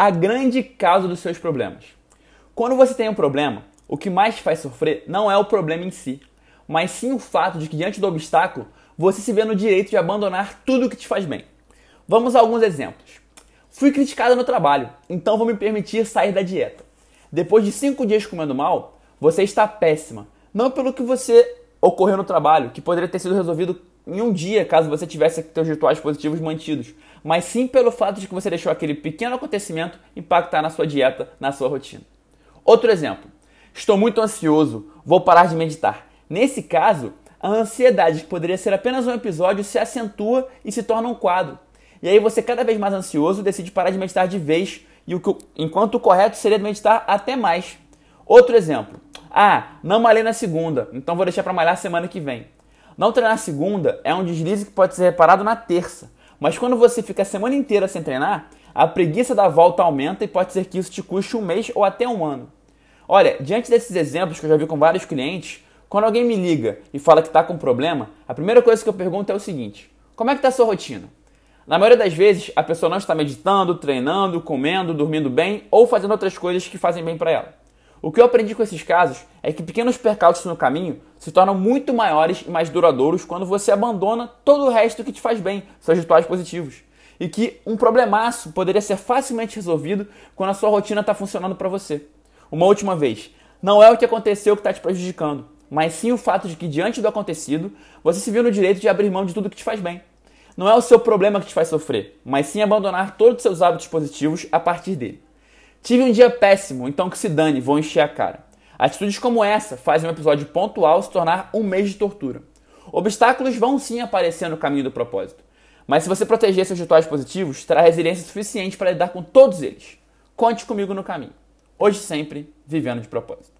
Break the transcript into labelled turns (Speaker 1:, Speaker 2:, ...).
Speaker 1: a grande causa dos seus problemas. Quando você tem um problema, o que mais te faz sofrer não é o problema em si, mas sim o fato de que diante do obstáculo você se vê no direito de abandonar tudo o que te faz bem. Vamos a alguns exemplos. Fui criticada no trabalho, então vou me permitir sair da dieta. Depois de cinco dias comendo mal, você está péssima. Não pelo que você ocorreu no trabalho, que poderia ter sido resolvido em um dia caso você tivesse seus rituais positivos mantidos, mas sim pelo fato de que você deixou aquele pequeno acontecimento impactar na sua dieta, na sua rotina. Outro exemplo. Estou muito ansioso, vou parar de meditar. Nesse caso, a ansiedade, que poderia ser apenas um episódio, se acentua e se torna um quadro. E aí você, cada vez mais ansioso, decide parar de meditar de vez, e o que, enquanto o correto seria meditar até mais. Outro exemplo. Ah, não malhei na segunda, então vou deixar para malhar semana que vem. Não treinar segunda é um deslize que pode ser reparado na terça, mas quando você fica a semana inteira sem treinar, a preguiça da volta aumenta e pode ser que isso te custe um mês ou até um ano. Olha, diante desses exemplos que eu já vi com vários clientes, quando alguém me liga e fala que está com problema, a primeira coisa que eu pergunto é o seguinte: como é que está a sua rotina? Na maioria das vezes, a pessoa não está meditando, treinando, comendo, dormindo bem ou fazendo outras coisas que fazem bem para ela. O que eu aprendi com esses casos é que pequenos percalços no caminho se tornam muito maiores e mais duradouros quando você abandona todo o resto que te faz bem, seus rituais positivos. E que um problemaço poderia ser facilmente resolvido quando a sua rotina está funcionando para você. Uma última vez, não é o que aconteceu que está te prejudicando, mas sim o fato de que, diante do acontecido, você se viu no direito de abrir mão de tudo que te faz bem. Não é o seu problema que te faz sofrer, mas sim abandonar todos os seus hábitos positivos a partir dele. Tive um dia péssimo, então que se dane, vou encher a cara. Atitudes como essa fazem um episódio pontual se tornar um mês de tortura. Obstáculos vão sim aparecer no caminho do propósito, mas se você proteger seus rituais positivos, terá resiliência suficiente para lidar com todos eles. Conte comigo no caminho. Hoje sempre, vivendo de propósito.